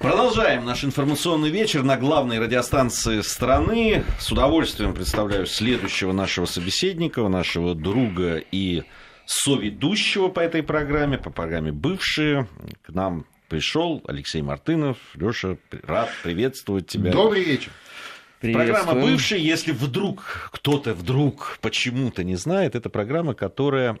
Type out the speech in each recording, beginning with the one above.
Продолжаем наш информационный вечер на главной радиостанции страны. С удовольствием представляю следующего нашего собеседника, нашего друга и соведущего по этой программе, по программе «Бывшие». К нам пришел Алексей Мартынов. Леша, рад приветствовать тебя. Добрый вечер. Программа «Бывшие», если вдруг кто-то вдруг почему-то не знает, это программа, которая,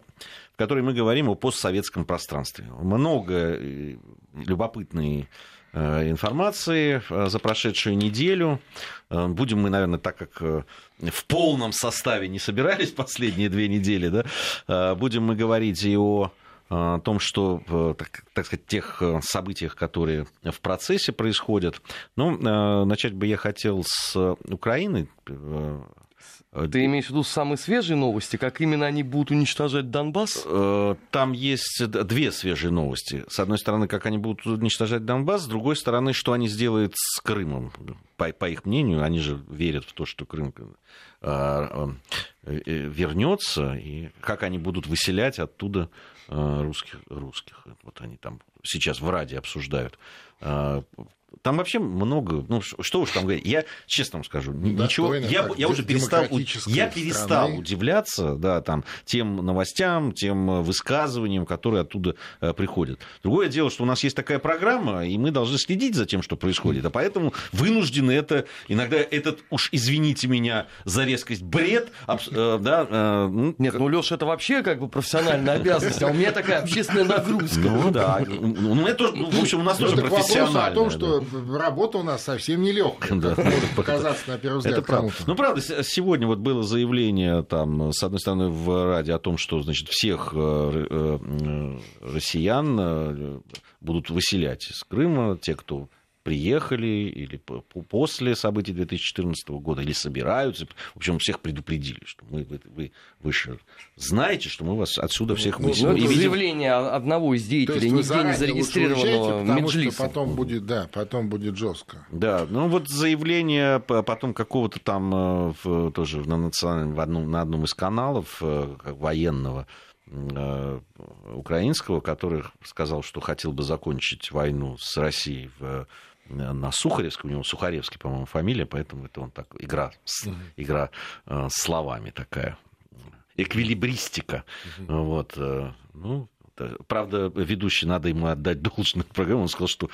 в которой мы говорим о постсоветском пространстве. Много э, любопытной информации э, за прошедшую неделю. Будем мы, наверное, так как в полном составе не собирались последние две недели, да, будем мы говорить и о о том, что, э, так, так сказать, тех э, событиях, которые в процессе происходят. Ну, э, начать бы я хотел с Украины. Ты имеешь в виду самые свежие новости? Как именно они будут уничтожать Донбасс? Там есть две свежие новости. С одной стороны, как они будут уничтожать Донбасс, с другой стороны, что они сделают с Крымом. По, по их мнению, они же верят в то, что Крым вернется, и как они будут выселять оттуда Э, русских, русских. Вот они там сейчас в Раде обсуждают. Э, там вообще много, ну что уж там говорить, я честно вам скажу, да, ничего, я, я уже перестал, я перестал страны. удивляться, да, там, тем новостям, тем высказываниям, которые оттуда э, приходят. Другое дело, что у нас есть такая программа, и мы должны следить за тем, что происходит, а поэтому вынуждены это, иногда этот, уж извините меня за резкость, бред, э, да. Э, ну, Нет, ну, Леша, это вообще как бы профессиональная обязанность, а у меня такая общественная нагрузка. Ну да, ну, это, ну, в общем, у нас тоже профессиональная. о том, что работа у нас совсем нелегкая, да. может показаться на первый взгляд Это правда. Ну, правда, сегодня вот было заявление, там, с одной стороны, в Раде о том, что, значит, всех э, э, россиян э, будут выселять из Крыма, те, кто приехали или после событий 2014 года, или собираются. В общем, всех предупредили, что мы, вы, вы выше знаете, что мы вас отсюда всех ну. Ну, это заявление одного из деятелей, нигде не зарегистрированного Меджлиса. Что потом будет, да, потом будет жестко. Да, ну вот заявление потом какого-то там э, в, тоже на национальном, в одном, на одном из каналов э, военного, э, украинского, который сказал, что хотел бы закончить войну с Россией в на Сухаревском, у него Сухаревский, по-моему, фамилия, поэтому это он так, игра, игра э, словами такая, эквилибристика. Вот, э, ну, правда, ведущий, надо ему отдать должную программу, он сказал, что,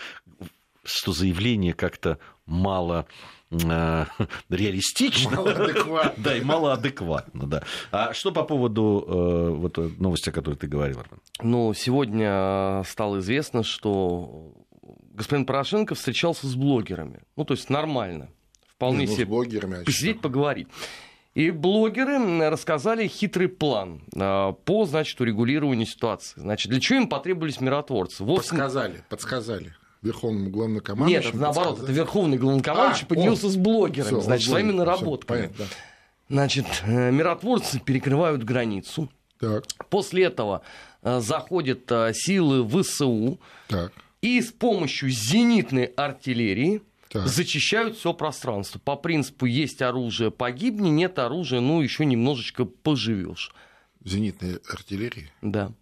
что заявление как-то мало э, реалистично. Малоадекватно. да, и малоадекватно, да. А что по поводу э, вот новости, о которой ты говорил, Армен? Ну, сегодня стало известно, что господин Порошенко встречался с блогерами. Ну, то есть нормально. Вполне Не, ну, себе блогерами, а посидеть, поговорить. И блогеры рассказали хитрый план а, по, значит, урегулированию ситуации. Значит, для чего им потребовались миротворцы? Вовсе... Подсказали, подсказали. Верховному главнокомандующему. Нет, наоборот, это Верховный главнокомандующий а, поделился о, с блогерами, всё, значит, своими наработками. Всё, понятно, да. Значит, э, миротворцы перекрывают границу. Так. После этого э, заходят э, силы ВСУ. Так и с помощью зенитной артиллерии так. зачищают все пространство. По принципу есть оружие, погибни, нет оружия, ну еще немножечко поживешь. Зенитной артиллерии? Да.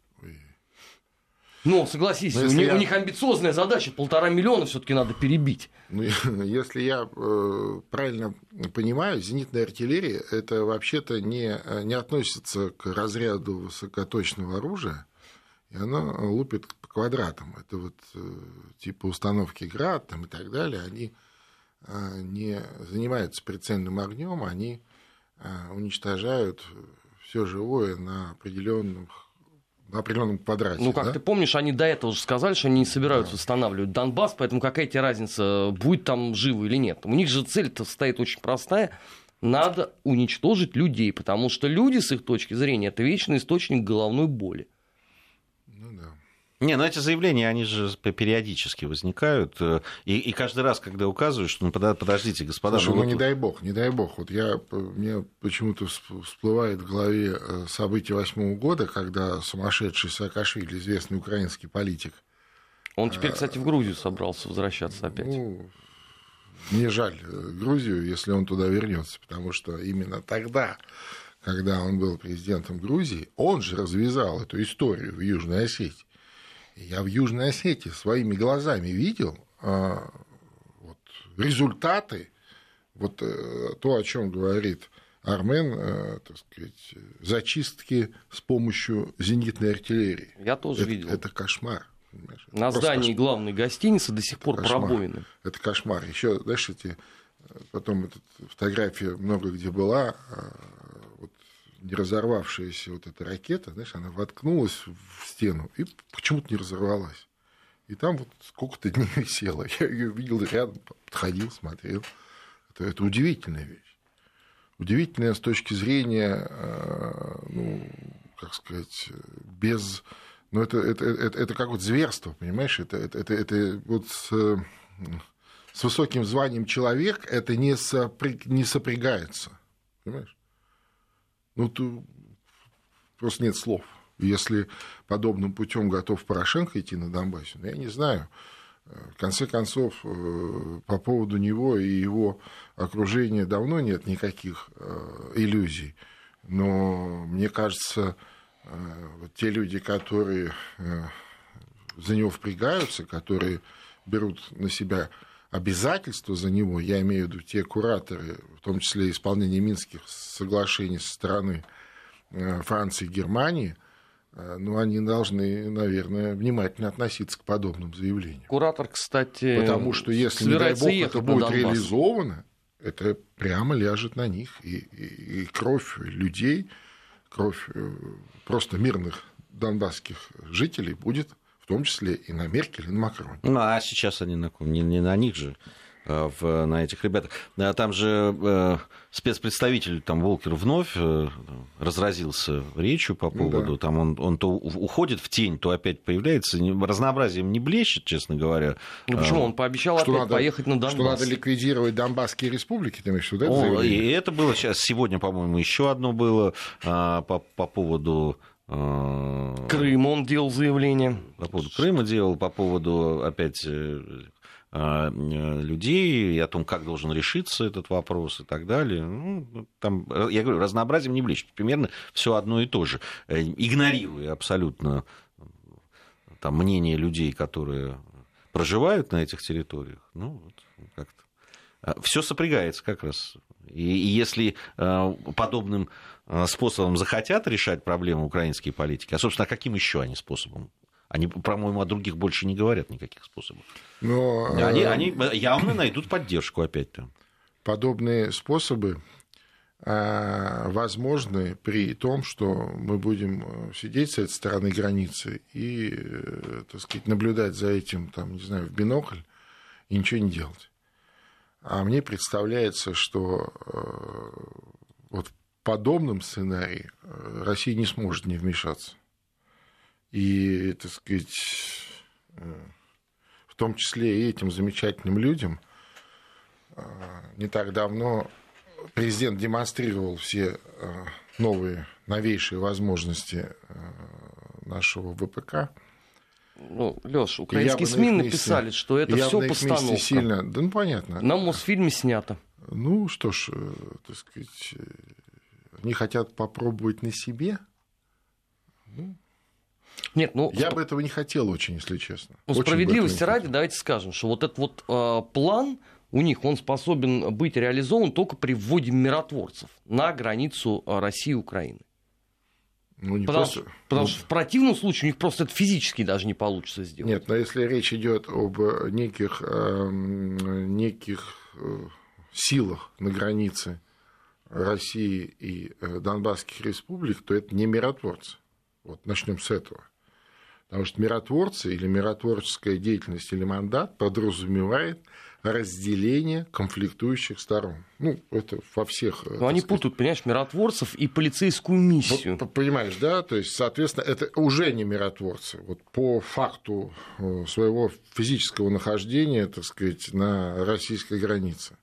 Ну, согласись, у, них, я... у них амбициозная задача, полтора миллиона все-таки надо перебить. Ну, если я э, правильно понимаю, зенитная артиллерия это вообще-то не, не относится к разряду высокоточного оружия, и она лупит квадратам. Это вот э, типа установки град там, и так далее, они э, не занимаются прицельным огнем, они э, уничтожают все живое на определенных на определенном квадрате. Ну, как да? ты помнишь, они до этого уже сказали, что они не собираются да. восстанавливать Донбасс, поэтому какая тебе разница, будет там живо или нет. У них же цель-то стоит очень простая. Надо уничтожить людей, потому что люди, с их точки зрения, это вечный источник головной боли. Не, ну эти заявления, они же периодически возникают. Э, и, и каждый раз, когда указывают, что ну, подождите, господа. Слушай, ну, ну вот... не дай бог, не дай бог. Вот я, мне почему-то всплывает в голове э, события восьмого года, когда сумасшедший Саакашвили, известный украинский политик. Он теперь, э, кстати, в Грузию собрался возвращаться опять. Ну, мне жаль Грузию, если он туда вернется, потому что именно тогда когда он был президентом Грузии, он же развязал эту историю в Южной Осетии. Я в Южной Осетии своими глазами видел вот, результаты, вот то, о чем говорит Армен, так сказать, зачистки с помощью зенитной артиллерии. Я тоже это, видел. Это кошмар. Понимаешь? На здании кошмар. главной гостиницы до сих это пор кошмар. пробоины. Это кошмар. Еще, знаешь, эти потом эта фотография много где была, вот, не разорвавшаяся вот эта ракета, знаешь, она воткнулась в стену и почему-то не разорвалась. И там вот сколько-то дней висела. Я ее видел рядом, подходил, смотрел. Это, это удивительная вещь. Удивительная с точки зрения, ну, как сказать, без ну, это, это, это, это как вот зверство, понимаешь? Это, это, это, это вот с, с высоким званием человек это не, сопря... не сопрягается. Понимаешь? Ну, то просто нет слов. Если подобным путем готов Порошенко идти на Донбассе, ну, я не знаю. В конце концов, э, по поводу него и его окружения давно нет никаких э, иллюзий. Но мне кажется, Э, те люди, которые за него впрягаются, которые берут на себя обязательства за него, я имею в виду те кураторы, в том числе исполнение Минских соглашений со стороны э, Франции и Германии, ну, они должны, наверное, внимательно относиться к подобным заявлениям. Куратор, кстати, Потому что если, не дай бог, это будет реализовано, это прямо ляжет на них. И, и, и кровь людей, кровь э, просто мирных донбасских жителей будет в том числе и на Меркель, и на Макроне. Ну, а сейчас они на ком? Не, не на них же. Э, в, на этих ребятах. Там же э, спецпредставитель там, Волкер вновь э, разразился речью по ну поводу, да. там он, он то уходит в тень, то опять появляется, разнообразием не блещет, честно говоря. Ну почему? Он пообещал что опять надо, поехать на Донбасс. Что надо ликвидировать Донбасские республики, ты имеешь в виду? И это было сейчас, сегодня, по-моему, еще одно было а, по, по поводу Крым он делал заявление. По поводу Крыма делал, по поводу опять а, людей и о том, как должен решиться этот вопрос и так далее. Ну, там, я говорю, разнообразием не блещет. Примерно все одно и то же. Э, игнорируя абсолютно там, мнение людей, которые проживают на этих территориях. Ну, вот, как-то. Все сопрягается как раз. И, и если э, подобным э, способом захотят решать проблемы украинские политики, а, собственно, каким еще они способом они, по-моему, о других больше не говорят никаких способов. Но, они, э... они явно найдут поддержку опять-то. Подобные способы э, возможны при том, что мы будем э, сидеть с этой стороны границы и, э, так сказать, наблюдать за этим, там, не знаю, в бинокль и ничего не делать. А мне представляется, что вот подобном сценарии Россия не сможет не вмешаться и, так сказать, э, в том числе и этим замечательным людям. Э, не так давно президент демонстрировал все э, новые, новейшие возможности нашего ВПК. Ну, Леш, украинские СМИ месте, написали, что это все постановка. Сильно, да, ну понятно. На Мосфильме снято. Ну что ж, так сказать, они хотят попробовать на себе. Ну, нет, ну... Я бы этого не хотел очень, если честно. Ну, справедливости ради, давайте скажем, что вот этот вот э, план у них, он способен быть реализован только при вводе миротворцев на границу а, России и Украины. Ну, не потому, просто... потому ну... что в противном случае у них просто это физически даже не получится сделать. Нет, но если речь идет об неких, э, неких э, силах на границе России и э, Донбасских республик, то это не миротворцы. Вот начнем с этого. Потому что миротворцы или миротворческая деятельность или мандат подразумевает разделение конфликтующих сторон. Ну, это во всех... Но они сказать... путают, понимаешь, миротворцев и полицейскую миссию. Вот, понимаешь, да? То есть, соответственно, это уже не миротворцы. Вот по факту э, своего физического нахождения, так сказать, на российской границе.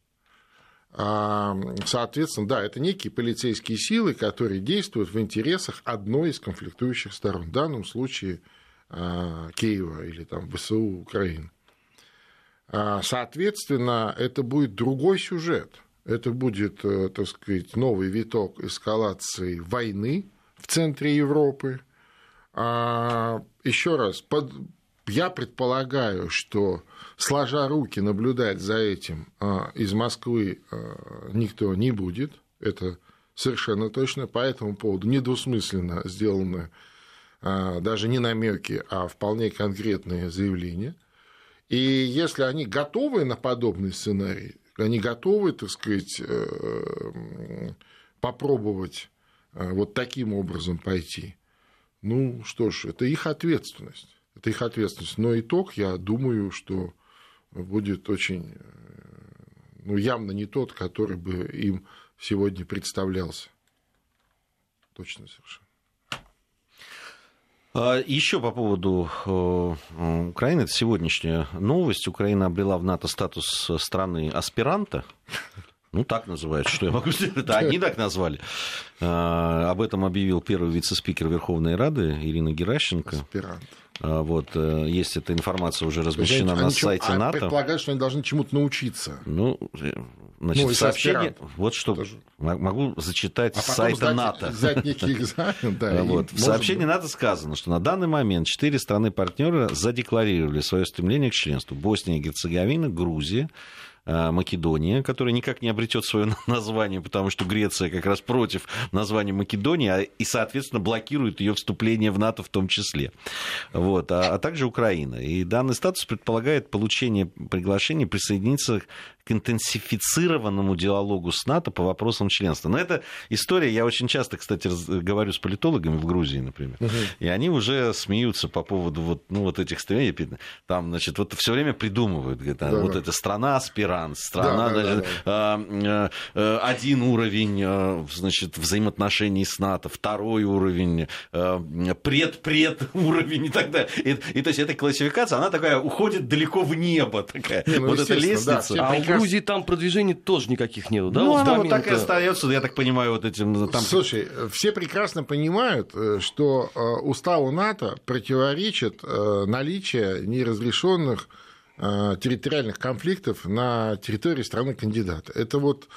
А, соответственно, да, это некие полицейские силы, которые действуют в интересах одной из конфликтующих сторон. В данном случае а, Киева или там ВСУ Украины. А, соответственно, это будет другой сюжет. Это будет, э, так сказать, новый виток эскалации войны в центре Европы. Еще раз, под... я предполагаю, что сложа руки наблюдать за этим из Москвы никто не будет. Это совершенно точно. По этому поводу недвусмысленно сделаны даже не намеки, а вполне конкретные заявления. И если они готовы на подобный сценарий, они готовы, так сказать, э, попробовать э, вот таким образом пойти, ну что ж, это их ответственность. Это их ответственность. Но итог, я думаю, что будет очень, э, ну, явно не тот, который бы им сегодня представлялся. Точно совершенно. А, Еще по поводу э, Украины, это сегодняшняя новость. Украина обрела в НАТО статус страны аспиранта. Ну, так называют, что я могу сказать. Это они так назвали. А, об этом объявил первый вице-спикер Верховной Рады Ирина Геращенко. Аспирант. А, вот, э, есть эта информация уже размещена на сайте а НАТО. Предполагают, что они должны чему-то научиться. Ну, э, значит, ну, сообщение... Вот что Тоже. могу зачитать а с сайта сдать, НАТО. Сдать некий экзамен, да. Вот. В сообщении НАТО сказано, что на данный момент четыре страны-партнера задекларировали свое стремление к членству. Босния и Герцеговина, Грузия, Македония, которая никак не обретет свое название, потому что Греция как раз против названия Македонии, а, и, соответственно, блокирует ее вступление в НАТО в том числе. Вот, а, а также Украина. И данный статус предполагает получение приглашения присоединиться к интенсифицированному диалогу с НАТО по вопросам членства. Но эта история, я очень часто, кстати, говорю с политологами в Грузии, например, угу. и они уже смеются по поводу вот, ну, вот этих стремлений. Там, значит, вот все время придумывают, говорят, да, вот эта страна аспирант, страна, да, значит, да, да. А, а, один уровень, а, значит, взаимоотношений с НАТО, второй уровень, пред-пред уровень и так далее. И, и то есть эта классификация, она такая уходит далеко в небо, такая, Не, ну, вот эта лестница. Да, а Грузии там продвижений тоже никаких нету, да? Ну, она вот так и остается, я так понимаю, вот этим... Там... Слушай, все прекрасно понимают, э, что э, уставу НАТО противоречит э, наличие неразрешенных территориальных конфликтов на территории страны-кандидата. Это вот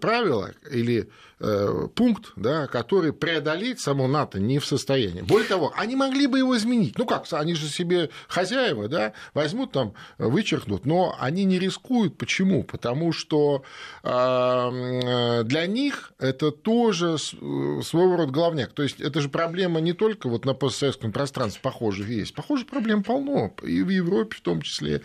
правило или Э, пункт, да, который преодолеть само НАТО не в состоянии. Более того, они могли бы его изменить. Ну как, они же себе хозяева, да, возьмут там, вычеркнут, но они не рискуют. Почему? Потому что э, для них это тоже своего рода главняк. То есть это же проблема не только вот на постсоветском пространстве похожих есть. Похожих проблем полно, и в Европе в том числе.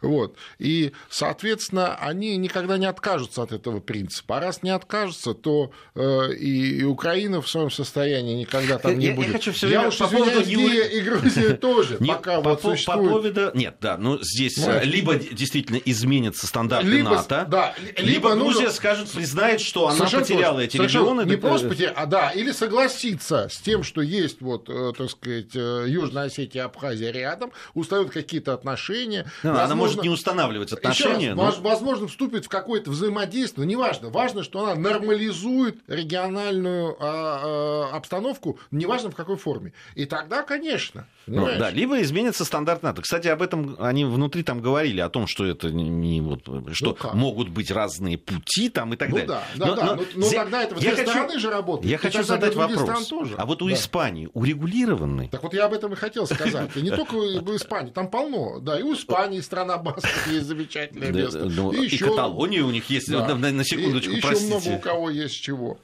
Вот. И, соответственно, они никогда не откажутся от этого принципа. А раз не откажутся, то Э, и Украина в своем состоянии никогда там не я, будет. Я хочу все время я уж по поводу и Грузия тоже, пока вот существует. По поводу... Нет, да, ну здесь э, либо действительно изменятся стандарты НАТО, да, либо Грузия скажет, признает, что она потеряла эти регионы. Не просто потеряла, а да, или согласится с тем, что есть вот, э, так сказать, Южная Осетия, Абхазия рядом, установят какие-то отношения. Она может не устанавливать отношения. Возможно, вступит в какое-то взаимодействие, неважно. Важно, что она нормализует региональную а, а, обстановку, неважно в какой форме. И тогда, конечно. Ну, да, либо изменится стандарт НАТО. Кстати, об этом они внутри там говорили, о том, что это не вот, что ну, могут быть разные пути там и так ну, далее. Да, да, но, да. Но, но, но тогда это две хочу, стороны же работает. Я хочу задать вопрос. Тоже. А вот у да. Испании урегулированный? Так вот я об этом и хотел сказать. И не только в Испании, там полно. Да, и у Испании страна басков есть замечательное место. Ну, и Каталония у них есть, на секундочку, простите. Еще много у кого есть чего.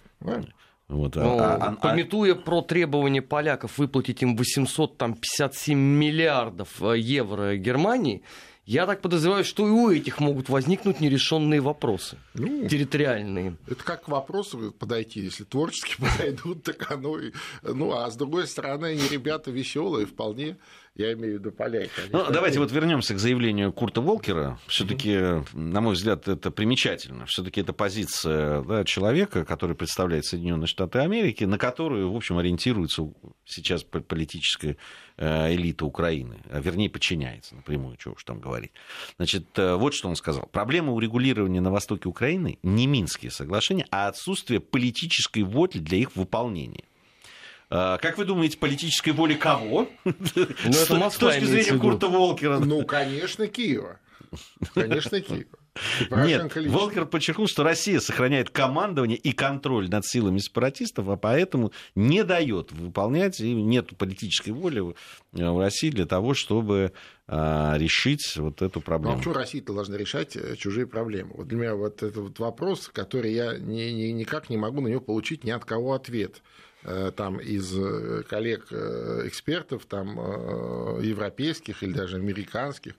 Вот, а, ну, а, а, пометуя про требования поляков выплатить им 857 миллиардов э, евро Германии, я так подозреваю, что и у этих могут возникнуть нерешенные вопросы ну, территориальные. Это как к вопросу подойти, если творчески подойдут, так оно и... Ну, а с другой стороны, они ребята веселые вполне я имею в виду поляки. Ну, давайте вот вернемся к заявлению Курта Волкера. Все-таки, mm-hmm. на мой взгляд, это примечательно. Все-таки это позиция да, человека, который представляет Соединенные Штаты Америки, на которую, в общем, ориентируется сейчас политическая э, элита Украины, а вернее, подчиняется напрямую, чего уж там говорить. Значит, э, вот что он сказал. Проблема урегулирования на востоке Украины не Минские соглашения, а отсутствие политической воли для их выполнения. А, как вы думаете, политической воли кого? Ну, это С точки зрения Курта Волкера. Ну, конечно, Киева. Конечно, Киева. Нет, Волкер подчеркнул, что Россия сохраняет командование и контроль над силами сепаратистов, а поэтому не дает выполнять, и нет политической воли в России для того, чтобы а, решить вот эту проблему. Ну, а почему Россия должна решать э, чужие проблемы? Вот для меня вот этот вот вопрос, который я ни, ни, никак не могу на него получить ни от кого ответ э, там из э, коллег-экспертов, там европейских или даже американских.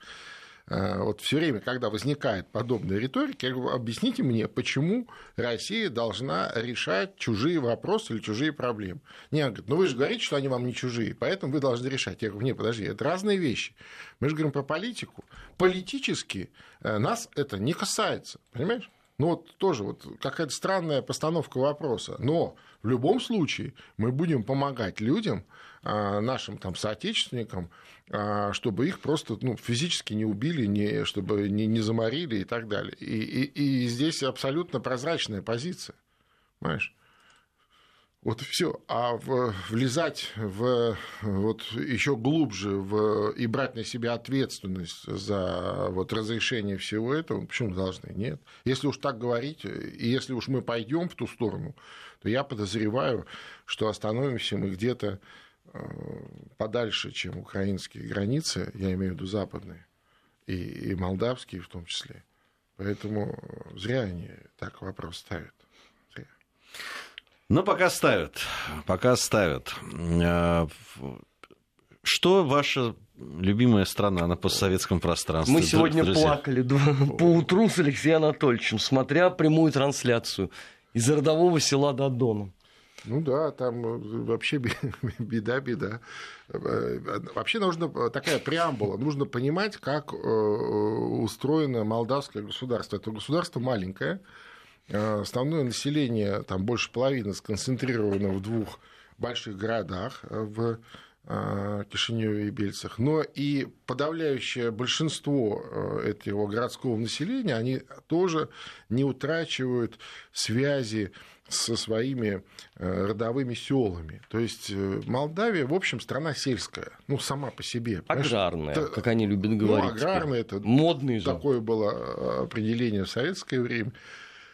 Э, вот все время, когда возникает подобная риторика, я говорю, объясните мне, почему Россия должна решать чужие вопросы или чужие проблемы. Не, говорит, ну вы же говорите, что они вам не чужие, поэтому вы должны решать. Я говорю, нет, подожди, это разные вещи. Мы же говорим про политику. Политически э, нас это не касается, понимаешь? Ну вот тоже вот какая-то странная постановка вопроса. Но в любом случае мы будем помогать людям, а, нашим там соотечественникам, а, чтобы их просто ну, физически не убили, не, чтобы не, не заморили и так далее. И, и, и здесь абсолютно прозрачная позиция. Понимаешь? Вот все. А в, влезать в, вот еще глубже в, и брать на себя ответственность за вот, разрешение всего этого, почему должны? Нет. Если уж так говорить, и если уж мы пойдем в ту сторону, то я подозреваю, что остановимся мы где-то Э, подальше, чем украинские границы, я имею в виду западные, и, и молдавские в том числе. Поэтому зря они так вопрос ставят. Зря. Ну, пока ставят. Пока ставят. Э, что ваша любимая страна на постсоветском пространстве? Мы сегодня друзья? плакали по утру с Алексеем Анатольевичем, смотря прямую трансляцию из родового села Додона. Ну да, там э, вообще беда-беда. Э, вообще нужно э, такая преамбула. Нужно понимать, как устроено молдавское государство. Это государство маленькое. Основное население, там больше половины, сконцентрировано в двух больших городах, в Кишиневе и Бельцах, но и подавляющее большинство этого городского населения, они тоже не утрачивают связи со своими э, родовыми селами. То есть э, Молдавия, в общем, страна сельская, ну, сама по себе. Аграрная, это, как они любят говорить. Ну, аграрная, это Модный такое же. было э, определение в советское время.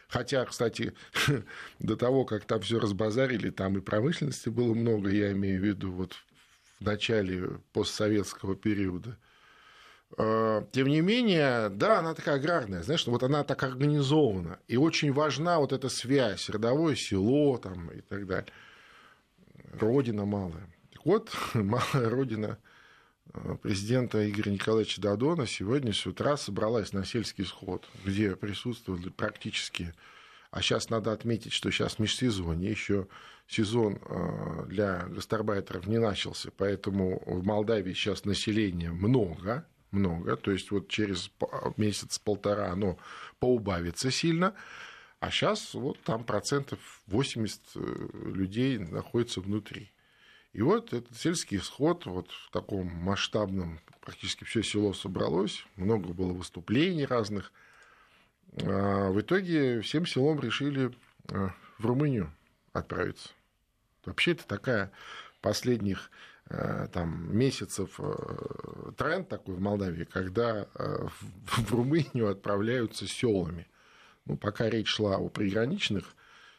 Хотя, кстати, до того, как там все разбазарили, там и промышленности было много, я имею в виду вот в начале постсоветского периода. Э, тем не менее, да, она такая аграрная, знаешь, вот она так организована. И очень важна вот эта связь, родовое село там, и так далее. Родина малая. Так вот, малая родина э, президента Игоря Николаевича Дадона сегодня с утра собралась на сельский сход, где присутствовали практически а сейчас надо отметить, что сейчас межсезонье, еще сезон э, для гастарбайтеров не начался, поэтому в Молдавии сейчас населения много, много, то есть вот через месяц-полтора оно поубавится сильно, а сейчас вот там процентов 80 э, людей находится внутри. И вот этот сельский сход вот в таком масштабном, практически все село собралось, много было выступлений разных. А в итоге всем селом решили э, в Румынию отправиться. Вообще это такая последних Э, там, месяцев э, тренд такой в Молдавии, когда в Румынию отправляются селами. Ну, пока речь шла о приграничных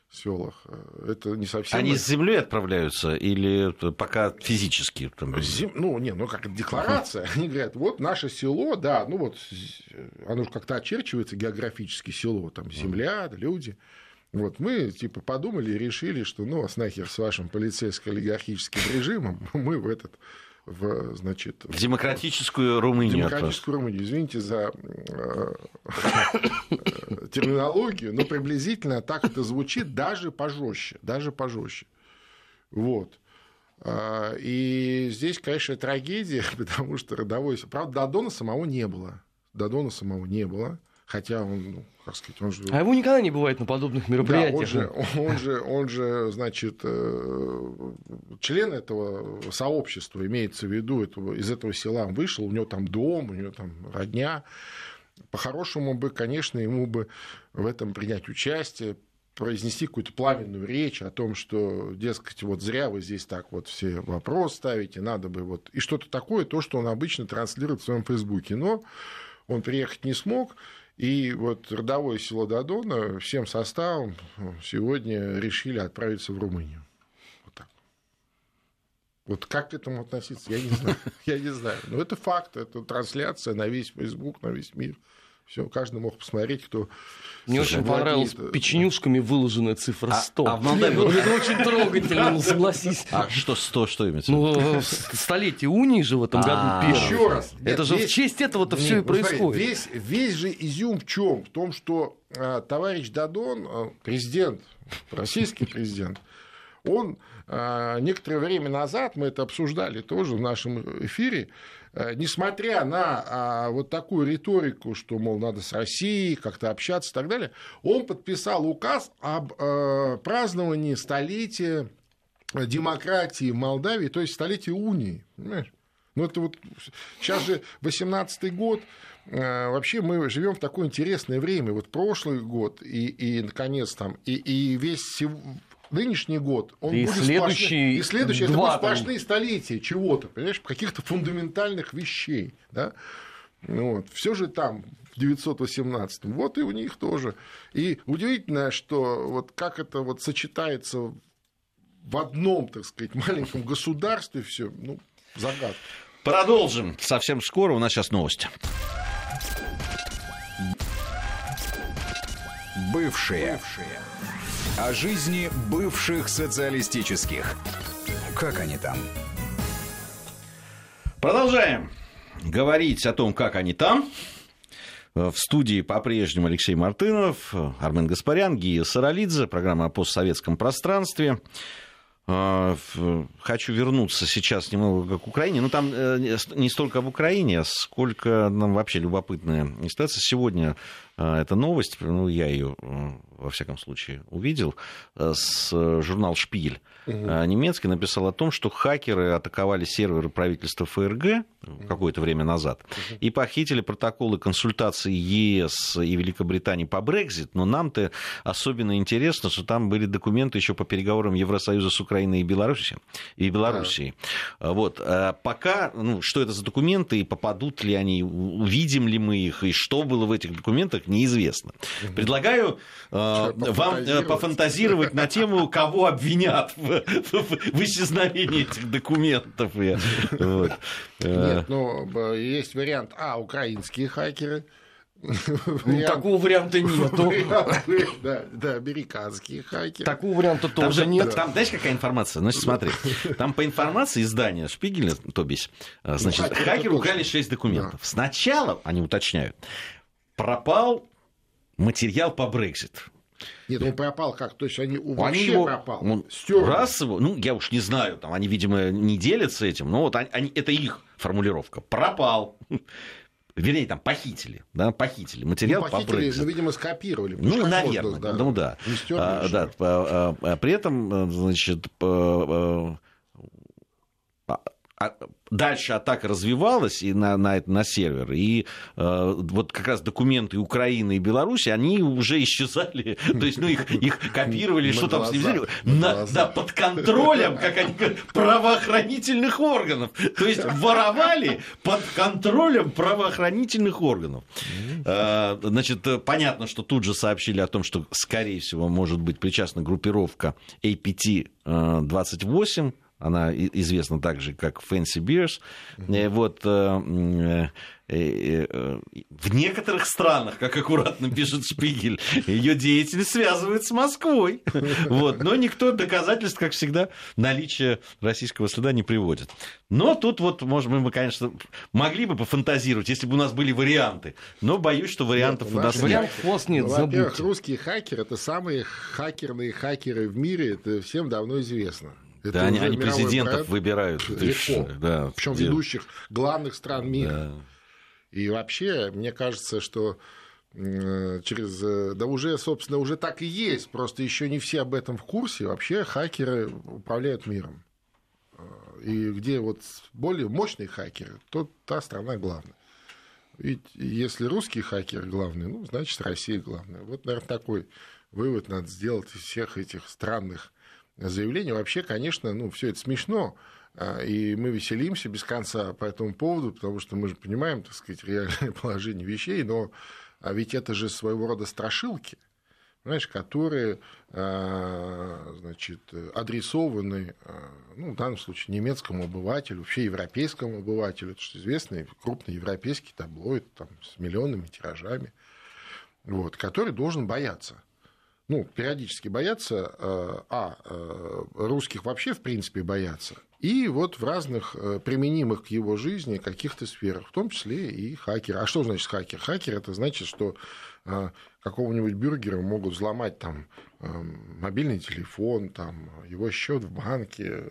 селах, это не совсем... Они с землей отправляются или пока физически? Там... Зем... Ну, не, ну как декларация. Они говорят, вот наше село, да, ну вот оно же как-то очерчивается географически село, там земля, люди. Вот мы типа подумали и решили, что ну, а нахер с вашим полицейско-олигархическим режимом мы в этот в, значит, в демократическую Румынию. демократическую Румынию. Извините за э, терминологию, но приблизительно так это звучит, даже пожестче, даже пожестче. Вот. А, и здесь, конечно, трагедия, потому что родовой... Правда, Дадона самого не было. Дадона самого не было хотя он, ну, как сказать, он же... А его никогда не бывает на подобных мероприятиях. Да, он, же, он, же, он же, значит, э, член этого сообщества, имеется в виду, этого, из этого села он вышел, у него там дом, у него там родня. По-хорошему бы, конечно, ему бы в этом принять участие, произнести какую-то пламенную речь о том, что, дескать, вот зря вы здесь так вот все вопрос ставите, надо бы вот... И что-то такое, то, что он обычно транслирует в своем Фейсбуке. Но он приехать не смог, И вот родовое село Дадона всем составом сегодня решили отправиться в Румынию. Вот так. Вот как к этому относиться, я не знаю. Я не знаю. Но это факт, это трансляция на весь Facebook, на весь мир. Все, каждый мог посмотреть, кто... Мне очень понравилось печенюшками выложенная цифра 100. А, а в Молдавии... Ну, это очень трогательно, ну согласись. А что 100, что имеется? Ну, столетие унии же в этом году а. первое. Еще раз. Это же в честь этого-то все и происходит. Весь, же изюм в чем? В том, что а, товарищ Дадон, президент, российский президент, он некоторое время назад, мы это обсуждали тоже в нашем эфире, Э, несмотря на а, вот такую риторику, что, мол, надо с Россией как-то общаться и так далее, он подписал указ об э, праздновании столетия демократии в Молдавии, то есть столетия унии. Понимаешь? Ну, это вот сейчас же 18-й год, э, вообще мы живем в такое интересное время. Вот прошлый год и, и наконец, там, и, и весь нынешний год, он и будет следующий сплошные, и следующий, это будут сплошные столетия чего-то, понимаешь, каких-то фундаментальных вещей, да, ну вот. Все же там, в 918 вот и у них тоже. И удивительно, что вот как это вот сочетается в одном, так сказать, маленьком государстве все, ну, загадка. Продолжим совсем скоро, у нас сейчас новости. Бывшие. Бывшие. О жизни бывших социалистических. Как они там? Продолжаем говорить о том, как они там. В студии по-прежнему Алексей Мартынов, Армен Гаспарян, Гия Саралидзе, программа о постсоветском пространстве. А, хочу вернуться сейчас немного к Украине. Ну, там э, не столько об Украине, сколько нам вообще любопытная ситуация. Сегодня а, эта новость, ну, я ее, э, во всяком случае, увидел, э, с журнал «Шпигель» угу. немецкий написал о том, что хакеры атаковали серверы правительства ФРГ какое-то время назад угу. и похитили протоколы консультаций ЕС и Великобритании по Брекзит, но нам-то особенно интересно, что там были документы еще по переговорам Евросоюза с Украиной и Белоруссией. И Белоруссией. Да. Вот. Пока, ну, что это за документы, и попадут ли они, увидим ли мы их, и что было в этих документах, неизвестно. Предлагаю э, вам э, пофантазировать на тему, кого обвинят в, в, исчезновении этих документов. Вот. Нет, ну, есть вариант А, украинские хакеры. Ну, такого варианта нету. Да, да, американские хакеры. Такого варианта тоже там, нет. Там, знаешь, какая информация? Значит, смотри. Там по информации издания Шпигеля, то бишь, э, значит, хакеры украли 6 документов. Сначала, они уточняют, пропал материал по Брексит. Нет, он пропал как? То есть они вообще они его, пропал? Он раз его, ну, я уж не знаю, там, они, видимо, не делятся этим, но вот они, они, это их формулировка. Пропал. Вернее, там похитили, да, похитили материал ну, похитили, по Брексит. Ну, видимо, скопировали. Ну, наверное, да. ну да. А, да а, а, при этом, э, значит, а, а, дальше атака развивалась и на, на, на сервер, и э, вот как раз документы Украины и Беларуси, они уже исчезали, то есть, ну, их, их копировали, что там с ними на, да, под контролем, как они говорят, правоохранительных органов, то есть воровали под контролем правоохранительных органов. Э, значит, понятно, что тут же сообщили о том, что, скорее всего, может быть причастна группировка APT-28, она известна также как Fancy Beers. Mm-hmm. Вот, э, э, в некоторых странах, как аккуратно пишет Шпигель, ее деятельность связывает с Москвой. Вот, но никто доказательств, как всегда, наличия российского следа не приводит. Но тут вот, может быть, мы, конечно, могли бы пофантазировать, если бы у нас были варианты. Но боюсь, что вариантов нет, у нас нет. Вариант нет, ну, Во-первых, русские хакеры – это самые хакерные хакеры в мире, это всем давно известно. Это да, они, они президентов проект. выбирают. Легко. Да, Причем где... ведущих главных стран мира. Да. И вообще, мне кажется, что через... Э, да уже, собственно, уже так и есть. Просто еще не все об этом в курсе. Вообще хакеры управляют миром. И где вот более мощные хакеры, то та страна главная. Ведь если русский хакер главный, ну, значит, Россия главная. Вот, наверное, такой вывод надо сделать из всех этих странных заявление. Вообще, конечно, ну, все это смешно, а, и мы веселимся без конца по этому поводу, потому что мы же понимаем, так сказать, реальное положение вещей, но а ведь это же своего рода страшилки, знаешь, которые а, значит, адресованы, а, ну, в данном случае, немецкому обывателю, вообще европейскому обывателю. Это же известный крупный европейский таблоид там, с миллионными тиражами, вот, который должен бояться. Ну, периодически бояться, а, а русских вообще, в принципе, боятся, и вот в разных э, применимых к его жизни каких-то сферах, в том числе и хакер. А что значит хакер? Хакер это значит, что какого-нибудь бюргера могут взломать там эм, мобильный телефон, там, его счет в банке,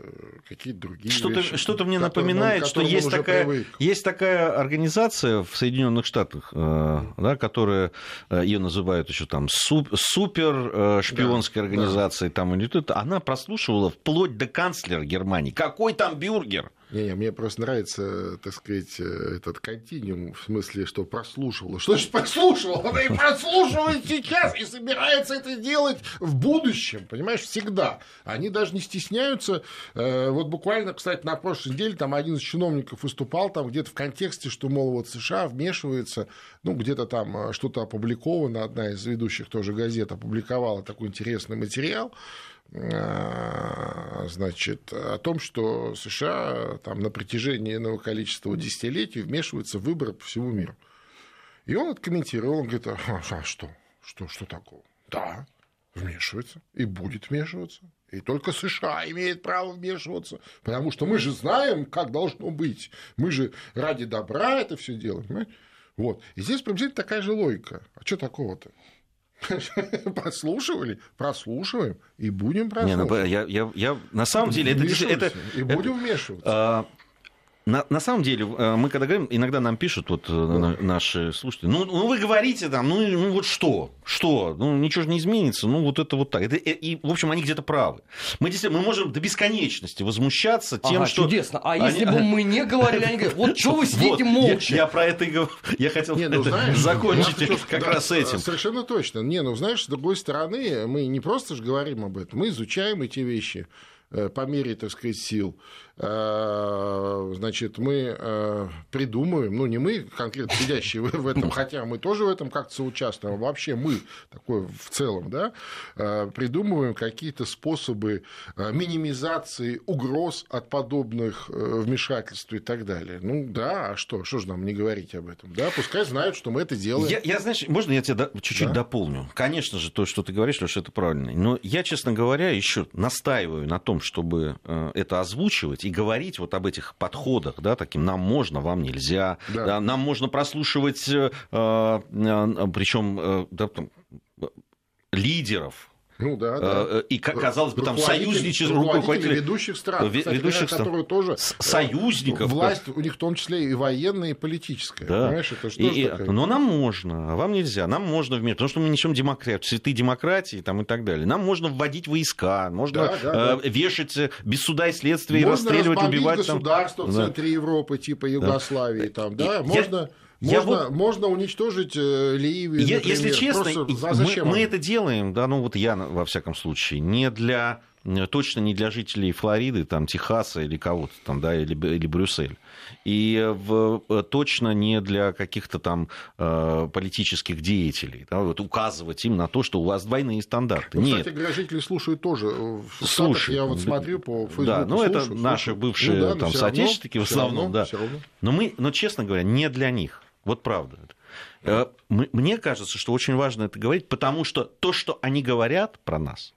какие-то другие что-то, вещи. Что-то мне напоминает, что есть такая, есть такая организация в Соединенных Штатах, э, да, которая, э, ее называют еще там супер э, шпионской да, организацией, да. там, или она прослушивала вплоть до канцлера Германии. Какой там бюргер? Не, не, мне просто нравится, так сказать, этот континуум, в смысле, что прослушивала. Что же прослушивала? Она и прослушивает сейчас, и собирается это делать в будущем, понимаешь, всегда. Они даже не стесняются. Э, вот буквально, кстати, на прошлой неделе там один из чиновников выступал там где-то в контексте, что, мол, вот США вмешивается, ну, где-то там э, что-то опубликовано, одна из ведущих тоже газет опубликовала такой интересный материал, Э, значит, о том, что США там, на протяжении иного количества десятилетий вмешиваются в выборы по всему миру. И он откомментировал, он говорит, а, а что? Что, что такого? Да, вмешивается и будет вмешиваться. И только США имеет право вмешиваться, потому что мы же знаем, как должно быть. Мы же ради добра это все делаем. Понимаете? Вот. И здесь приблизительно такая же логика. А что такого-то? Прослушивали, прослушиваем и будем прослушивать. Не, ну, я, я, я, на самом деле это, это и будем это, вмешиваться. А, на, на самом деле, э, мы когда говорим, иногда нам пишут вот да. наши слушатели, ну, ну вы говорите там, ну, ну вот что, что, ну ничего же не изменится, ну вот это вот так. Это, и, в общем, они где-то правы. Мы действительно, мы можем до бесконечности возмущаться тем, ага, что... чудесно. А они... если бы мы не говорили, они говорят, вот что вы сидите молча? Я, про это и говорю. Я хотел ну, закончить как раз этим. Совершенно точно. Не, ну знаешь, с другой стороны, мы не просто же говорим об этом, мы изучаем эти вещи э, по мере, так сказать, сил. Э, значит, мы э, придумаем, ну не мы конкретно сидящие в этом, хотя мы тоже в этом как-то соучаствуем, а вообще мы такой в целом, да, э, придумываем какие-то способы минимизации угроз от подобных вмешательств и так далее. Ну да, а что, что же нам не говорить об этом, да, пускай знают, что мы это делаем. Я, я знаешь, можно я тебя чуть-чуть да? дополню? Конечно же, то, что ты говоришь, что это правильно, но я, честно говоря, еще настаиваю на том, чтобы это озвучивать, и говорить вот об этих подходах, да, таким нам можно, вам нельзя, да. Да, нам можно прослушивать, э, э, причем э, да, лидеров ну да, да. Э, и, казалось бы, там союзничество руководителей ведущих стран, кстати, ведущих стран, которые тоже э, союзников. Власть у них в том числе и военная, и политическая. Да. Понимаешь, это что и, такое? Но нам можно, а вам нельзя. Нам можно вместе, потому что мы несем демократию, цветы демократии там, и так далее. Нам можно вводить войска, можно да, да, э, вешать без суда и следствия, можно расстреливать, убивать. государство там. в центре да. Европы, типа Югославии. Да. Там, да, можно... Я можно, вот... можно уничтожить э, Ливию, я, например. Если честно, Просто, а мы, мы это делаем, да, ну вот я, во всяком случае, не для точно не для жителей Флориды, там, Техаса или кого-то там, да, или, или Брюссель. И в, э, точно не для каких-то там э, политических деятелей. Да, вот указывать им на то, что у вас двойные стандарты. Ну, Нет. Кстати говоря, жители слушают тоже. В слушают. Я вот смотрю по Фейсбуку. Да, ну это слушают, наши бывшие ну, да, там, соотечественники равно, в основном. Равно, да. Но, мы, но, честно говоря, не для них. Вот правда. Э, мне кажется, что очень важно это говорить, потому что то, что они говорят про нас,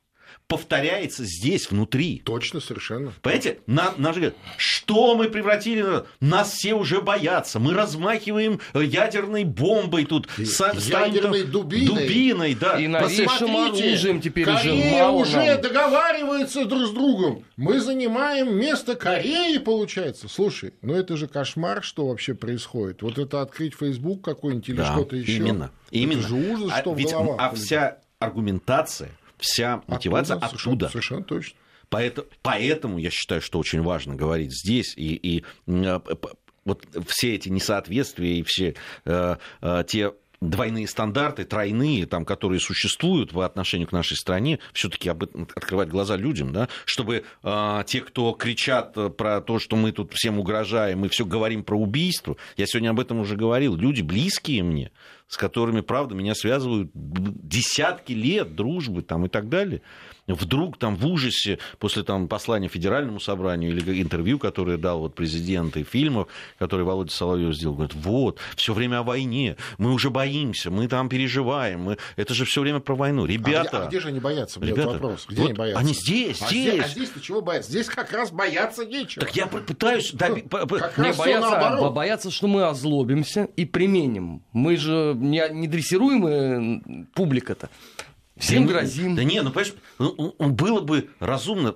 повторяется здесь, внутри. Точно, совершенно. Понимаете, на, на, что мы превратили? Нас все уже боятся. Мы размахиваем ядерной бомбой тут. С, ядерной там, дубиной. Дубиной, да. И новейшим оружием теперь Корея уже мало уже нам. договаривается друг с другом. Мы занимаем место Кореи, получается. Слушай, ну это же кошмар, что вообще происходит. Вот это открыть Facebook какой-нибудь или да, что-то еще. Именно. Именно. Это же ужас, а, что ведь, в головах. А вся аргументация вся мотивация оттуда. оттуда. Совершенно, точно. Поэтому, поэтому я считаю, что очень важно говорить здесь и, и а, вот все эти несоответствия и все э, э, те двойные стандарты, тройные, там, которые существуют в отношении к нашей стране, все-таки открывать глаза людям, да, чтобы э, те, кто кричат про то, что мы тут всем угрожаем, мы все говорим про убийство, я сегодня об этом уже говорил, люди близкие мне, с которыми, правда, меня связывают десятки лет дружбы там, и так далее вдруг там в ужасе после там, послания Федеральному собранию или интервью, которое дал вот президент и фильмов, которые Володя Соловьев сделал, говорит, вот, все время о войне, мы уже боимся, мы там переживаем, мы... это же все время про войну. Ребята... А где, а где же они боятся? Ребята, вопрос. Где вот они боятся? Они здесь, а здесь. А здесь-то чего боятся? Здесь как раз бояться нечего. Так я пытаюсь... Доби... Как не боятся, боятся, что мы озлобимся и применим. Мы же не, не дрессируемая публика-то. Всем грозим. Да не, ну, понимаешь, ну, было бы разумно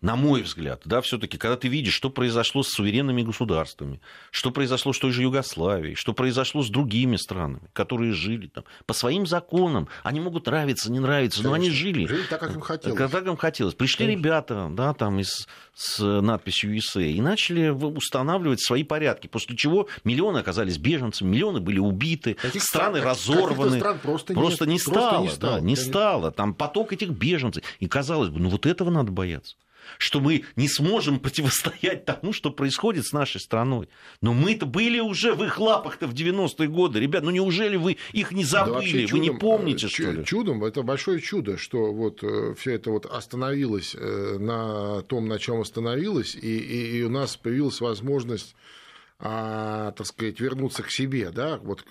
на мой взгляд, да, все-таки, когда ты видишь, что произошло с суверенными государствами, что произошло с той же Югославией, что произошло с другими странами, которые жили там по своим законам, они могут нравиться, не нравиться, Конечно. но они жили. Жили так, как им хотелось. Так, как им хотелось. Пришли Конечно. ребята, да, там из, с надписью USA и начали устанавливать свои порядки, после чего миллионы оказались беженцами, миллионы были убиты, Этих страны стран, разорваны. Стран просто, просто нет, не стало, просто не стало, да, не стало. Там поток этих беженцев. И казалось бы, ну вот этого надо бояться что мы не сможем противостоять тому, что происходит с нашей страной. Но мы-то были уже в их лапах-то в 90-е годы. Ребят, ну неужели вы их не забыли? Да чудом, вы не помните, э, что ли? Чудом, это большое чудо, что вот э, все это вот остановилось э, на том, на чем остановилось, и, и, и у нас появилась возможность а, так сказать, вернуться к себе, да, вот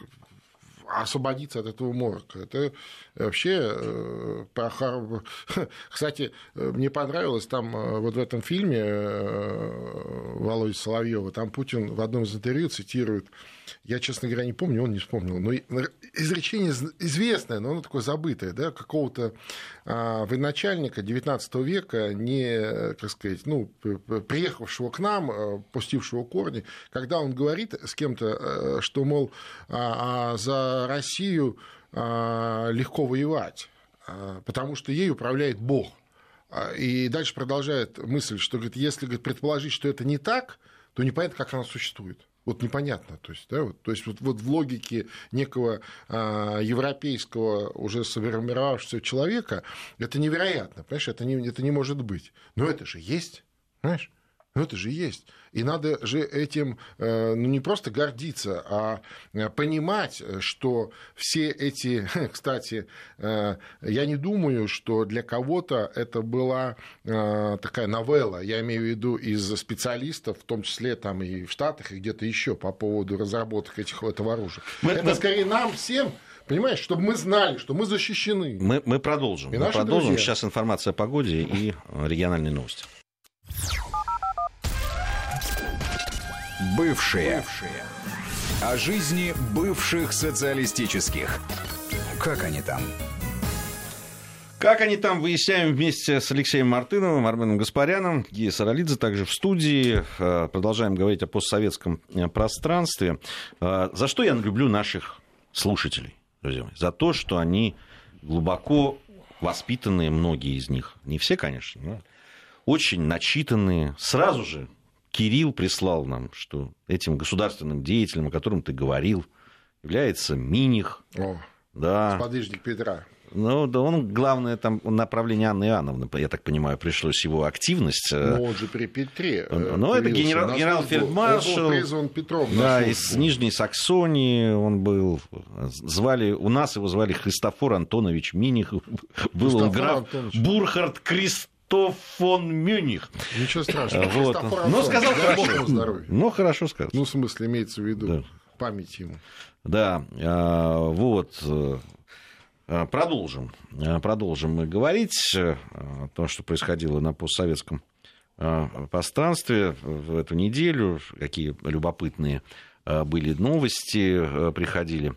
освободиться от этого морока. Это вообще э, Кстати, мне понравилось там э, вот в этом фильме э, Володи Соловьева, там Путин в одном из интервью цитирует я, честно говоря, не помню, он не вспомнил. Но изречение известное, но оно такое забытое, да, какого-то а, военачальника XIX века, не, как сказать, ну, приехавшего к нам, пустившего корни, когда он говорит с кем-то, что, мол, а, а за Россию легко воевать, а, потому что ей управляет Бог. А, и дальше продолжает мысль, что говорит, если говорит, предположить, что это не так, то непонятно, как она существует. Вот непонятно, то есть, да, вот, то есть вот, вот в логике некого а, европейского уже сформировавшегося человека это невероятно, понимаешь, это не, это не может быть. Но это же есть, понимаешь? Ну, это же есть. И надо же этим э, ну, не просто гордиться, а э, понимать, что все эти, кстати, э, я не думаю, что для кого-то это была такая новелла, я имею в виду из специалистов, в том числе там и в Штатах, и где-то еще по поводу разработок этих, этого оружия. Мы, это мы... скорее нам всем Понимаешь, чтобы мы знали, что мы защищены. Мы, мы продолжим. И мы продолжим. Друзья. Сейчас информация о погоде и региональные новости. Бывшие. Бывшие. О жизни бывших социалистических. Как они там? Как они там, выясняем вместе с Алексеем Мартыновым, Арменом Гаспаряном, Гия Саралидзе также в студии. Э, продолжаем говорить о постсоветском э, пространстве. Э, за что я люблю наших слушателей, друзья мои? За то, что они глубоко воспитанные, многие из них, не все, конечно, но очень начитанные, сразу же Кирилл прислал нам, что этим государственным деятелем, о котором ты говорил, является Миних. О, да. сподвижник Петра. Ну, да он, главное, там направление Анны Иоанновны, я так понимаю, пришлось его активность. Ну, он же при Петре. Ну, это генерал, генерал-фельдмаршал. Он был призван Петром. Да, из Нижней Саксонии он был. Звали, у нас его звали Христофор Антонович Миних. Был он граф Антонович. Бурхард Крист Кристоф фон Мюних. Ничего страшного. Вот. Но сказал хорошо. Ну, хорошо сказал. Ну, в смысле, имеется в виду да. память ему. Да, а, вот. Э, продолжим. Э, продолжим мы говорить э, о том, что происходило на постсоветском пространстве в эту неделю, какие любопытные были новости, приходили.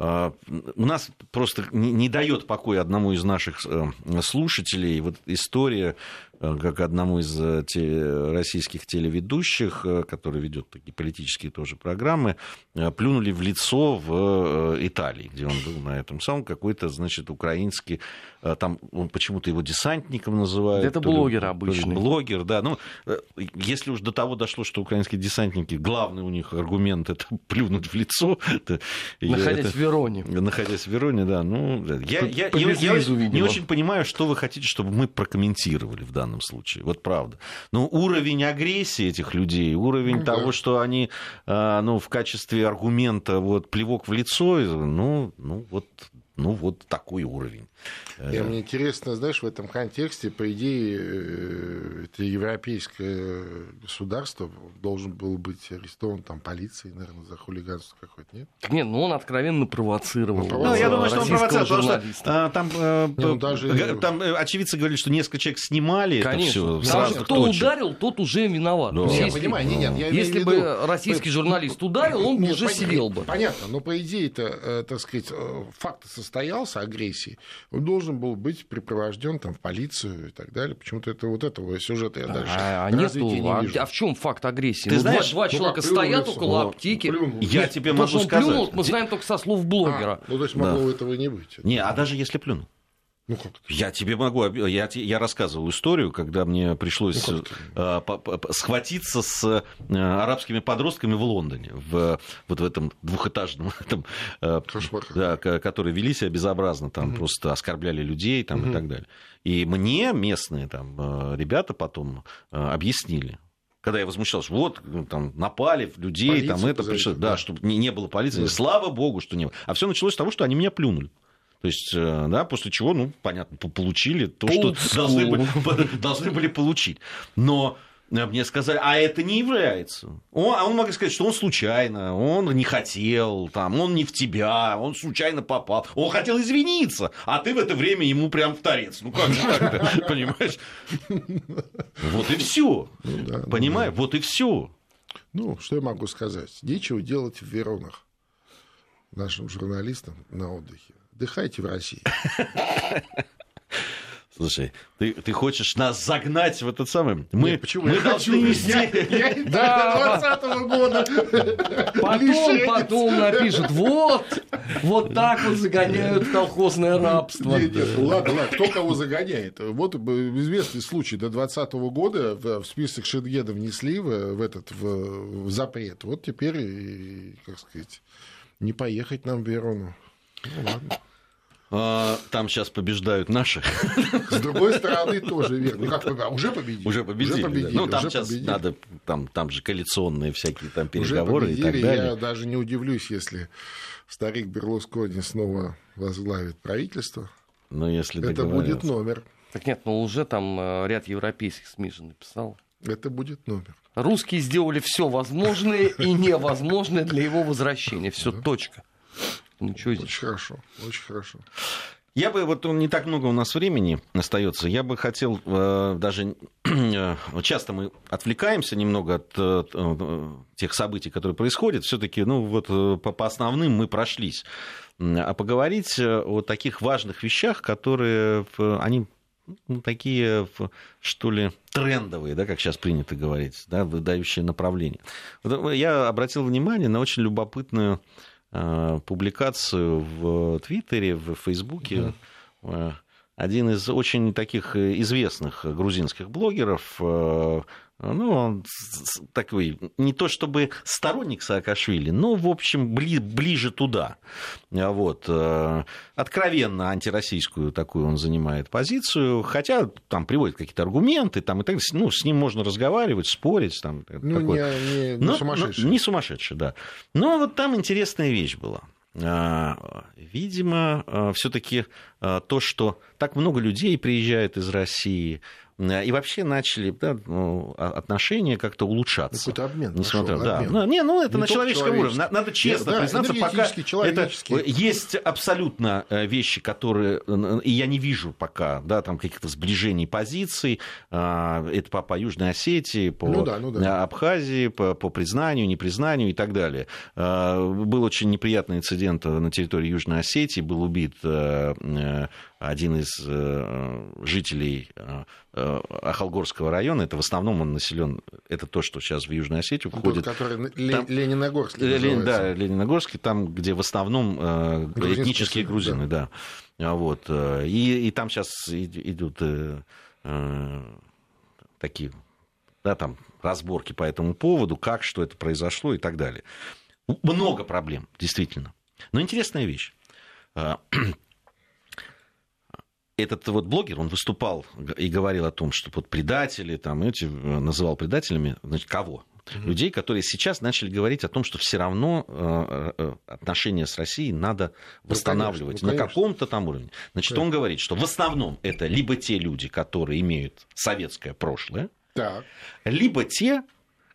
А, у нас просто не дает покоя одному из наших э, слушателей вот история как одному из э, те, российских телеведущих, э, который ведет такие политические тоже программы, плюнули в лицо в Италии, где он был на этом самом, какой-то, значит, украинский, там он почему-то его десантником называют. Это блогер обычный. Блогер, да. Ну, если уж до того дошло, что украинские десантники, главный у них аргумент это плюнуть в лицо. Это, находясь это, в Вероне. Находясь в Вероне, да. Ну, я, я, я, я не очень понимаю, что вы хотите, чтобы мы прокомментировали в данном данном случае. Вот правда. Но уровень агрессии этих людей, уровень ну, того, да. что они ну, в качестве аргумента вот, плевок в лицо, ну, ну вот ну, вот такой уровень. И э, мне интересно, знаешь, в этом контексте, по идее, э, это европейское государство должен был быть арестован там полицией, наверное, за хулиганство какое-то, нет? Нет, ну он откровенно провоцировал. Ну, ну я думаю, что он провоцировал, потому что а, там, а, ну, даже... там очевидцы говорили, что несколько человек снимали Конечно. это все. Сразу кто точек. ударил, тот уже виноват. Да. Если, я понимаю, нет, нет, я если бы российский журналист ударил, он нет, уже понятно, сидел бы. Понятно, но по идее это, так сказать, факт состоялся агрессии, он должен был быть припровожден там, в полицию и так далее. Почему-то это вот этого сюжета я дальше а, а нету, не а, вижу. А в чем факт агрессии? Ты ну, знаешь, два, два ну, человека стоят около ну, аптеки. Плюнул. Я Нет, тебе могу сказать. Плюнул, мы знаем только со слов блогера. А, ну, то есть могло да. этого не быть. Не, а даже если плюнул. Ну, как -то. я тебе могу, я, я рассказывал историю, когда мне пришлось ну, э, схватиться с э, арабскими подростками в Лондоне, в, вот в этом двухэтажном, этом, э, да, которые вели себя безобразно, там угу. просто оскорбляли людей там, угу. и так далее. И мне местные там, ребята потом объяснили, когда я возмущался, вот ну, там напали в людей, Полицию там это пришло, да, да, чтобы не, не было полиции. Да. Слава богу, что не было. А все началось с того, что они меня плюнули. То есть, э, да, после чего, ну, понятно, получили то, что должны были, должны были получить. Но э, мне сказали, а это не является. Он, а он мог сказать, что он случайно, он не хотел, там, он не в тебя, он случайно попал. Он хотел извиниться, а ты в это время ему прям в торец. Ну как же так понимаешь? Вот и все. Ну Понимаешь? Вот и все. Ну, что я могу сказать? Нечего делать в Веронах нашим журналистам на отдыхе. Отдыхайте в России. Слушай, ты, ты хочешь нас загнать в этот самый... Мы, Нет, почему? мы я должны хочу. нести... Я, я да, 20 года. Потом, потом напишут, вот, вот так вот загоняют в колхозное рабство. Нет, нет, ладно, ладно, кто кого загоняет. Вот известный случай, до 20 года в, в список Шенгена внесли в, в этот в, в запрет. Вот теперь, как сказать, не поехать нам в Верону. Ну ладно. А, там сейчас побеждают наши. С другой стороны, тоже верно. Ну, как уже победили? Уже победили. Уже победили да. Ну, там уже сейчас победили. надо, там, там же коалиционные всякие там переговоры и так далее. Я даже не удивлюсь, если старик Берлускони снова возглавит правительство. Но если Это будет номер. Так нет, ну уже там э, ряд европейских СМИ же написал. Это будет номер. Русские сделали все возможное и невозможное для его возвращения. Все, точка. Ничего здесь. Очень хорошо, очень хорошо. Я бы, вот не так много у нас времени остается, я бы хотел э, даже, э, часто мы отвлекаемся немного от э, э тех событий, которые происходят, все-таки, ну вот по, по основным мы прошлись, а поговорить о таких важных вещах, которые, они ну, такие, что ли, трендовые, да, как сейчас принято говорить, да, выдающие направление. Я обратил внимание на очень любопытную публикацию в Твиттере, в Фейсбуке. Mm-hmm. Один из очень таких известных грузинских блогеров э, ну, он такой, не то чтобы сторонник Саакашвили, но, в общем, бли, ближе туда. Вот. Э, откровенно антироссийскую такую он занимает позицию, хотя там приводит какие-то аргументы, там, и так, ну, с ним можно разговаривать, спорить. Там, ну, такое. не, не, не но, сумасшедший. Но, не сумасшедший, да. Но вот там интересная вещь была. А, видимо, а, все-таки а, то, что так много людей приезжает из России, и вообще начали да, ну, отношения как-то улучшаться. Какой-то обмен. Несмотря, пошел, да. обмен. Ну, не, ну это не на человеческом уровне. Надо честно Нет, признаться, да, пока это есть абсолютно э, вещи, которые и я не вижу пока, да, там каких-то сближений позиций. А, это по, по Южной Осетии, по ну, да, ну, да. Абхазии, по, по признанию, непризнанию и так далее. А, был очень неприятный инцидент на территории Южной Осетии, был убит э, один из э, жителей э, э, Ахалгорского района, это в основном он населен, это то, что сейчас в Южной Осетию входит. Тот, который там, Лениногорский Лен, Да, Лениногорский, там, где в основном этнические грузины, да. да. Вот. И, и там сейчас идут такие, да, там разборки по этому поводу, как, что это произошло и так далее. Много проблем, действительно. Но интересная вещь этот вот блогер, он выступал и говорил о том, что вот предатели, там, эти, называл предателями, значит, кого? Mm-hmm. Людей, которые сейчас начали говорить о том, что все равно э, э, отношения с Россией надо восстанавливать ну, конечно, ну, на каком-то там уровне. Значит, конечно. он говорит, что в основном это либо те люди, которые имеют советское прошлое, так. либо те,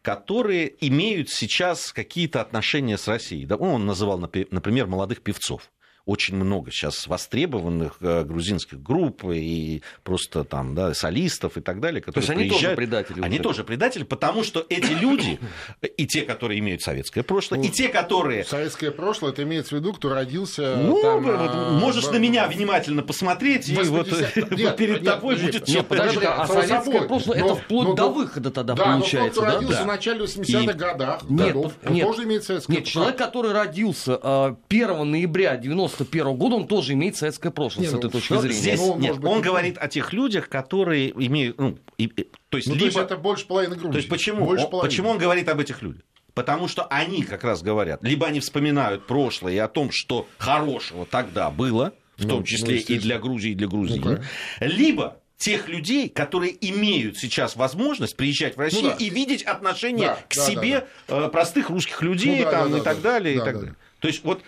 которые имеют сейчас какие-то отношения с Россией. Он называл, например, молодых певцов очень много сейчас востребованных э, грузинских групп и просто там, да, солистов и так далее, которые То есть приезжают. они тоже предатели? Они уже. тоже предатели, потому что эти люди, и те, которые имеют советское прошлое, ну, и те, которые... Советское прошлое, это имеется в виду, кто родился... Ну, там, вот, а... можешь на меня внимательно посмотреть, и вот нет, перед нет, тобой нет, будет... Нет, подожди, а советское прошлое, это вплоть до выхода тогда получается, да? Родился в начале 80-х годах, годов, он тоже имеет советское Нет, человек, который родился 1 а, ноября 90 91 года он тоже имеет советское прошлое не, с этой ну, точки зрения. Здесь, ну, нет, быть, он говорит о тех людях, которые имеют... Ну, и, то есть, ну, либо... то есть это больше половины Грузии. То есть почему, больше он, почему он говорит об этих людях? Потому что они как раз говорят, либо они вспоминают прошлое и о том, что хорошего тогда было, в ну, том числе ну, и для Грузии, и для Грузии, ну, либо тех людей, которые имеют сейчас возможность приезжать в ну Россию ну, да. и видеть отношение да, к да, себе да, да. простых русских людей ну, да, там, да, и, да, так да, далее, да, и так да. далее. То есть вот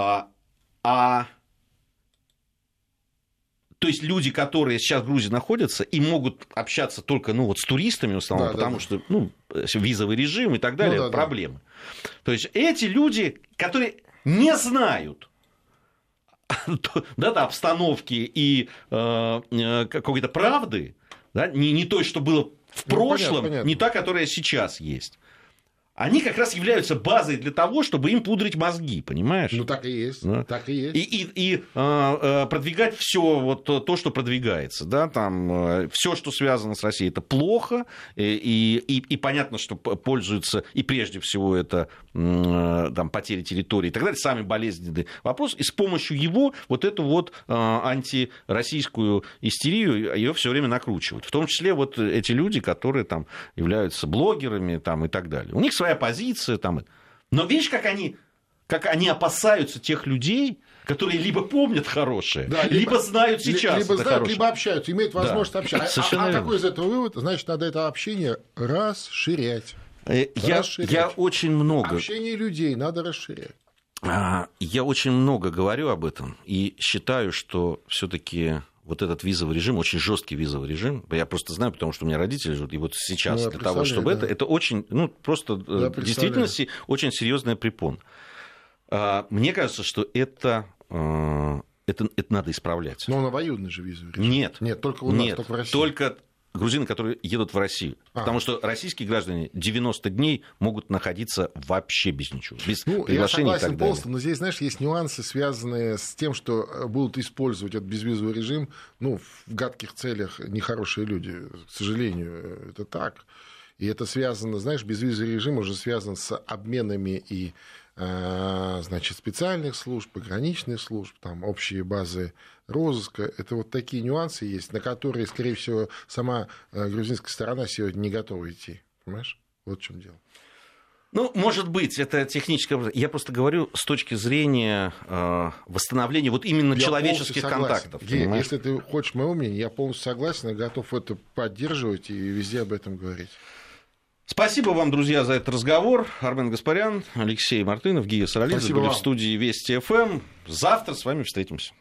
а, а то есть люди, которые сейчас в Грузии находятся и могут общаться только ну, вот с туристами в основном, да, потому да, что ну, визовый режим и так далее, ну, да, проблемы. Да. То есть эти люди, которые не знают да, да, обстановки и э, э, какой-то правды, да, не, не то, что было в ну, прошлом, понятно, понятно. не та, которая сейчас есть они как раз являются базой для того, чтобы им пудрить мозги, понимаешь? Ну так и есть, да? так и есть. И, и, и э, продвигать все вот то, что продвигается, да, там э, все, что связано с Россией, это плохо, и, и, и понятно, что пользуются и прежде всего это э, там потери территории и так далее, самый болезненный вопрос, и с помощью его вот эту вот э, антироссийскую истерию ее все время накручивают, в том числе вот эти люди, которые там являются блогерами там и так далее. У них своя позиция. Там. Но видишь, как они, как они опасаются тех людей, которые либо помнят хорошее, да, либо, либо знают сейчас. Либо знают, хорошее. либо общаются, имеют возможность да. общаться. А, а какой из этого вывод? Значит, надо это общение расширять. Э, я, расширять. я очень много... Общение людей надо расширять. А, я очень много говорю об этом и считаю, что все-таки вот этот визовый режим, очень жесткий визовый режим, я просто знаю, потому что у меня родители живут, и вот сейчас ну, для того, чтобы да. это, это очень, ну, просто э, в действительности очень серьезная препон. А, мне кажется, что это э, это, это надо исправлять. Но он обоюдный же визовый режим. Нет. Нет, только у нас, нет, только в России. Только грузины, которые едут в Россию. А. Потому что российские граждане 90 дней могут находиться вообще без ничего, без ну, приглашений я согласен и так далее. полностью, но здесь, знаешь, есть нюансы, связанные с тем, что э, будут использовать этот безвизовый режим ну, в гадких целях нехорошие люди. К сожалению, э, это так. И это связано, знаешь, безвизовый режим уже связан с обменами и значит, специальных служб, пограничных служб, там общие базы розыска. Это вот такие нюансы есть, на которые, скорее всего, сама э, грузинская сторона сегодня не готова идти. Понимаешь? Вот в чем дело. Ну, может быть, это техническое. Я просто говорю с точки зрения э, восстановления вот именно я человеческих контактов. Гея, если ты хочешь моего мнения, я полностью согласен и готов это поддерживать и везде об этом говорить. Спасибо вам, друзья, за этот разговор. Армен Гаспарян, Алексей Мартынов, Гия Саралидзе были вам. в студии Вести ФМ. Завтра с вами встретимся.